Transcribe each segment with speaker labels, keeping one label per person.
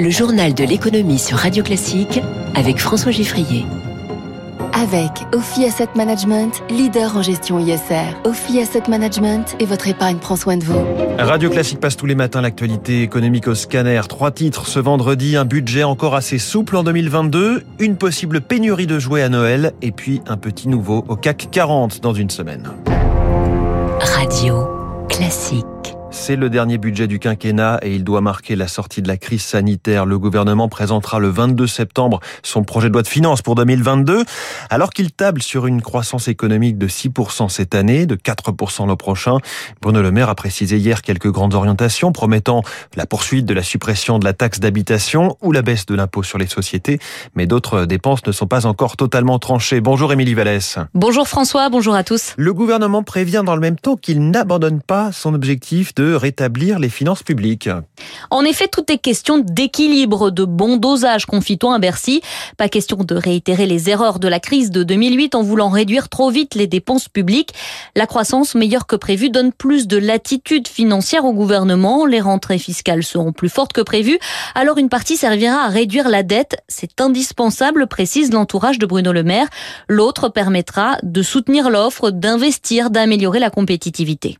Speaker 1: Le journal de l'économie sur Radio Classique avec François Giffrier.
Speaker 2: Avec Ophi Asset Management, leader en gestion ISR. Ophi Asset Management et votre épargne prend soin de vous.
Speaker 3: Radio Classique passe tous les matins l'actualité économique au scanner. Trois titres ce vendredi, un budget encore assez souple en 2022, une possible pénurie de jouets à Noël et puis un petit nouveau au CAC 40 dans une semaine.
Speaker 1: Radio Classique.
Speaker 3: C'est le dernier budget du quinquennat et il doit marquer la sortie de la crise sanitaire. Le gouvernement présentera le 22 septembre son projet de loi de finances pour 2022, alors qu'il table sur une croissance économique de 6% cette année, de 4% l'an prochain. Bruno Le Maire a précisé hier quelques grandes orientations promettant la poursuite de la suppression de la taxe d'habitation ou la baisse de l'impôt sur les sociétés, mais d'autres dépenses ne sont pas encore totalement tranchées. Bonjour Émilie Vallès.
Speaker 4: Bonjour François, bonjour à tous.
Speaker 3: Le gouvernement prévient dans le même temps qu'il n'abandonne pas son objectif de rétablir les finances publiques.
Speaker 4: En effet, tout est question d'équilibre, de bon dosage, confie-t-on à Bercy. Pas question de réitérer les erreurs de la crise de 2008 en voulant réduire trop vite les dépenses publiques. La croissance meilleure que prévue donne plus de latitude financière au gouvernement. Les rentrées fiscales seront plus fortes que prévues. Alors une partie servira à réduire la dette. C'est indispensable, précise l'entourage de Bruno Le Maire. L'autre permettra de soutenir l'offre, d'investir, d'améliorer la compétitivité.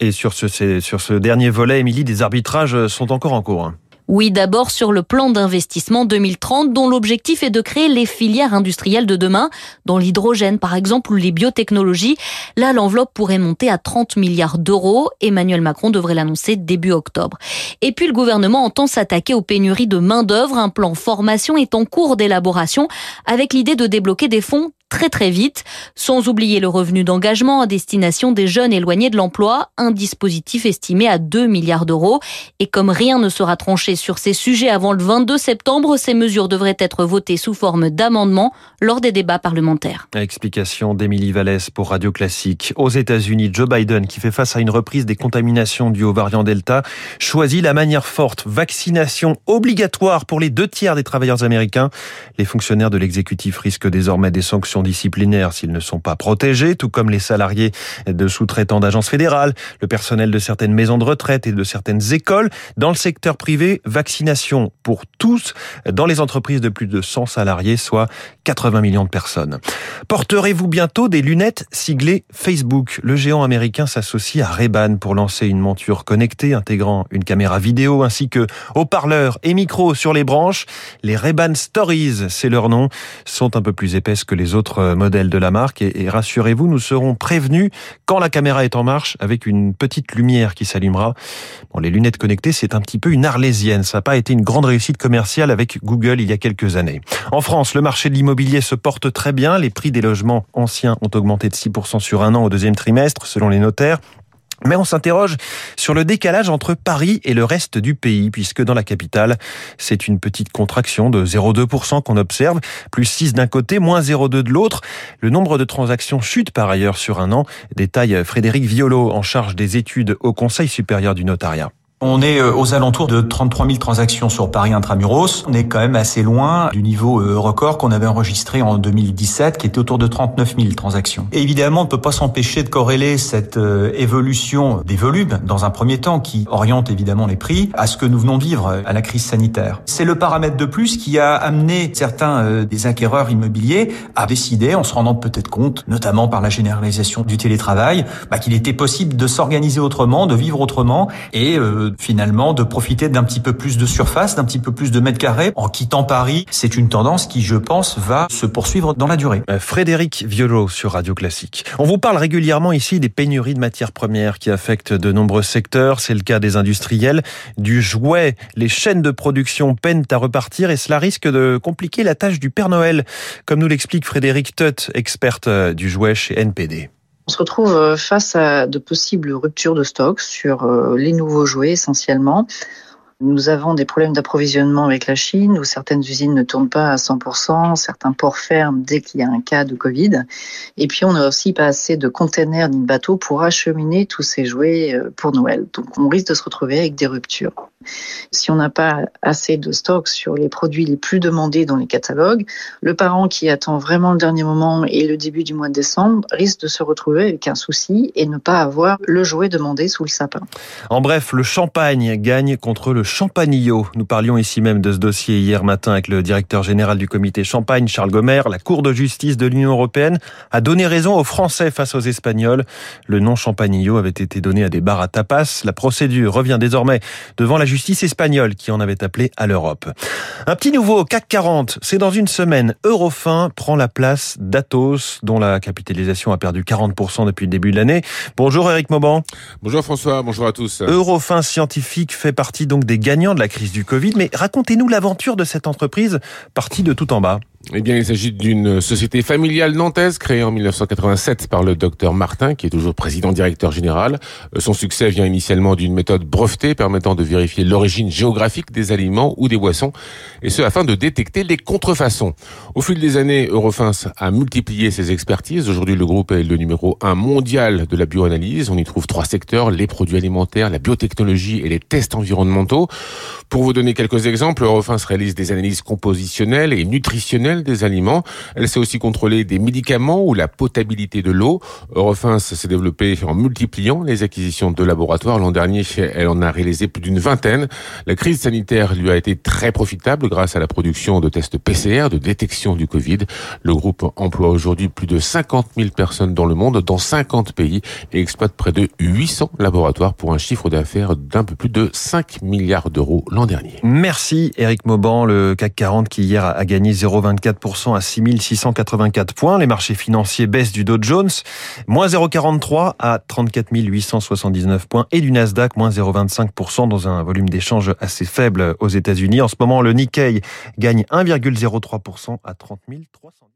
Speaker 3: Et sur ce, sur ce dernier volet, Émilie, des arbitrages sont encore en cours. Hein.
Speaker 4: Oui, d'abord sur le plan d'investissement 2030 dont l'objectif est de créer les filières industrielles de demain, dans l'hydrogène par exemple ou les biotechnologies. Là, l'enveloppe pourrait monter à 30 milliards d'euros. Emmanuel Macron devrait l'annoncer début octobre. Et puis le gouvernement entend s'attaquer aux pénuries de main-d'œuvre. Un plan formation est en cours d'élaboration avec l'idée de débloquer des fonds très très vite, sans oublier le revenu d'engagement à destination des jeunes éloignés de l'emploi, un dispositif estimé à 2 milliards d'euros. Et comme rien ne sera tranché sur ces sujets avant le 22 septembre, ces mesures devraient être votées sous forme d'amendement lors des débats parlementaires.
Speaker 3: Explication d'Émilie Vallès pour Radio Classique. Aux États-Unis, Joe Biden, qui fait face à une reprise des contaminations dues au variant Delta, choisit la manière forte, vaccination obligatoire pour les deux tiers des travailleurs américains. Les fonctionnaires de l'exécutif risquent désormais des sanctions disciplinaires s'ils ne sont pas protégés, tout comme les salariés de sous-traitants d'agences fédérales, le personnel de certaines maisons de retraite et de certaines écoles. Dans le secteur privé, vaccination pour tous dans les entreprises de plus de 100 salariés, soit 80 millions de personnes. Porterez-vous bientôt des lunettes siglées Facebook? Le géant américain s'associe à Ray-Ban pour lancer une monture connectée intégrant une caméra vidéo ainsi que haut-parleurs et micros sur les branches. Les Ray-Ban Stories, c'est leur nom, sont un peu plus épaisses que les autres euh, modèle de la marque. Et, rassurez-vous, nous serons prévenus quand la caméra est en marche avec une petite lumière qui s'allumera. Bon, les lunettes connectées, c'est un petit peu une arlésienne. Ça n'a pas été une grande réussite commerciale avec Google il y a quelques années. En France, le marché de l'immobilier se porte très bien. Les prix des logements anciens ont augmenté de 6% sur un an au deuxième trimestre, selon les notaires. Mais on s'interroge sur le décalage entre Paris et le reste du pays, puisque dans la capitale, c'est une petite contraction de 0,2% qu'on observe, plus 6 d'un côté, moins 0,2 de l'autre. Le nombre de transactions chute par ailleurs sur un an, détaille Frédéric Violo en charge des études au Conseil supérieur du notariat.
Speaker 5: On est euh, aux alentours de 33 000 transactions sur Paris intramuros. On est quand même assez loin du niveau euh, record qu'on avait enregistré en 2017, qui était autour de 39 000 transactions. Et évidemment, on ne peut pas s'empêcher de corréler cette euh, évolution des volumes, dans un premier temps, qui oriente évidemment les prix, à ce que nous venons de vivre, à la crise sanitaire. C'est le paramètre de plus qui a amené certains des acquéreurs immobiliers à décider, en se rendant peut-être compte, notamment par la généralisation du télétravail, bah, qu'il était possible de s'organiser autrement, de vivre autrement, et finalement de profiter d'un petit peu plus de surface, d'un petit peu plus de mètres carrés en quittant Paris. C'est une tendance qui, je pense, va se poursuivre dans la durée.
Speaker 3: Euh, Frédéric Violo sur Radio Classique. On vous parle régulièrement ici des pénuries de matières premières qui affectent de nombreux secteurs. C'est le cas des industriels, du jouet. Les chaînes de production peinent à repartir et cela risque de compliquer la tâche du Père Noël, comme nous l'explique Frédéric Tutt, experte euh, du jouet chez NPD.
Speaker 6: On se retrouve euh, face à de possibles ruptures de stock sur euh, les nouveaux jouets essentiellement. Nous avons des problèmes d'approvisionnement avec la Chine où certaines usines ne tournent pas à 100%, certains ports ferment dès qu'il y a un cas de Covid. Et puis on n'a aussi pas assez de containers ni de bateaux pour acheminer tous ces jouets euh, pour Noël. Donc on risque de se retrouver avec des ruptures. Si on n'a pas assez de stock sur les produits les plus demandés dans les catalogues, le parent qui attend vraiment le dernier moment et le début du mois de décembre risque de se retrouver avec un souci et ne pas avoir le jouet demandé sous le sapin.
Speaker 3: En bref, le champagne gagne contre le Champagnot. Nous parlions ici même de ce dossier hier matin avec le directeur général du comité Champagne, Charles Gomer. La Cour de justice de l'Union européenne a donné raison aux Français face aux Espagnols. Le nom Champagnot avait été donné à des bars à tapas. La procédure revient désormais devant la justice espagnole qui en avait appelé à l'Europe. Un petit nouveau au CAC 40. C'est dans une semaine. Eurofin prend la place d'Atos, dont la capitalisation a perdu 40% depuis le début de l'année. Bonjour Eric Mauban.
Speaker 7: Bonjour François, bonjour à tous.
Speaker 3: Eurofin Scientifique fait partie donc des gagnants de la crise du Covid, mais racontez-nous l'aventure de cette entreprise partie de tout en bas.
Speaker 7: Eh bien, il s'agit d'une société familiale nantaise créée en 1987 par le docteur Martin, qui est toujours président directeur général. Euh, son succès vient initialement d'une méthode brevetée permettant de vérifier l'origine géographique des aliments ou des boissons, et ce afin de détecter les contrefaçons. Au fil des années, Eurofins a multiplié ses expertises. Aujourd'hui, le groupe est le numéro un mondial de la bioanalyse. On y trouve trois secteurs, les produits alimentaires, la biotechnologie et les tests environnementaux. Pour vous donner quelques exemples, Eurofins réalise des analyses compositionnelles et nutritionnelles des aliments. Elle sait aussi contrôler des médicaments ou la potabilité de l'eau. Eurofins s'est développée en multipliant les acquisitions de laboratoires. L'an dernier, elle en a réalisé plus d'une vingtaine. La crise sanitaire lui a été très profitable grâce à la production de tests PCR de détection du Covid. Le groupe emploie aujourd'hui plus de 50 000 personnes dans le monde, dans 50 pays, et exploite près de 800 laboratoires pour un chiffre d'affaires d'un peu plus de 5 milliards d'euros l'an dernier.
Speaker 3: Merci Eric Mauban, le CAC 40 qui hier a gagné 0,24 4% à 6684 points. Les marchés financiers baissent du Dow Jones, moins 0,43 à 34 879 points et du Nasdaq, moins 0,25% dans un volume d'échange assez faible aux États-Unis. En ce moment, le Nikkei gagne 1,03% à 30 300.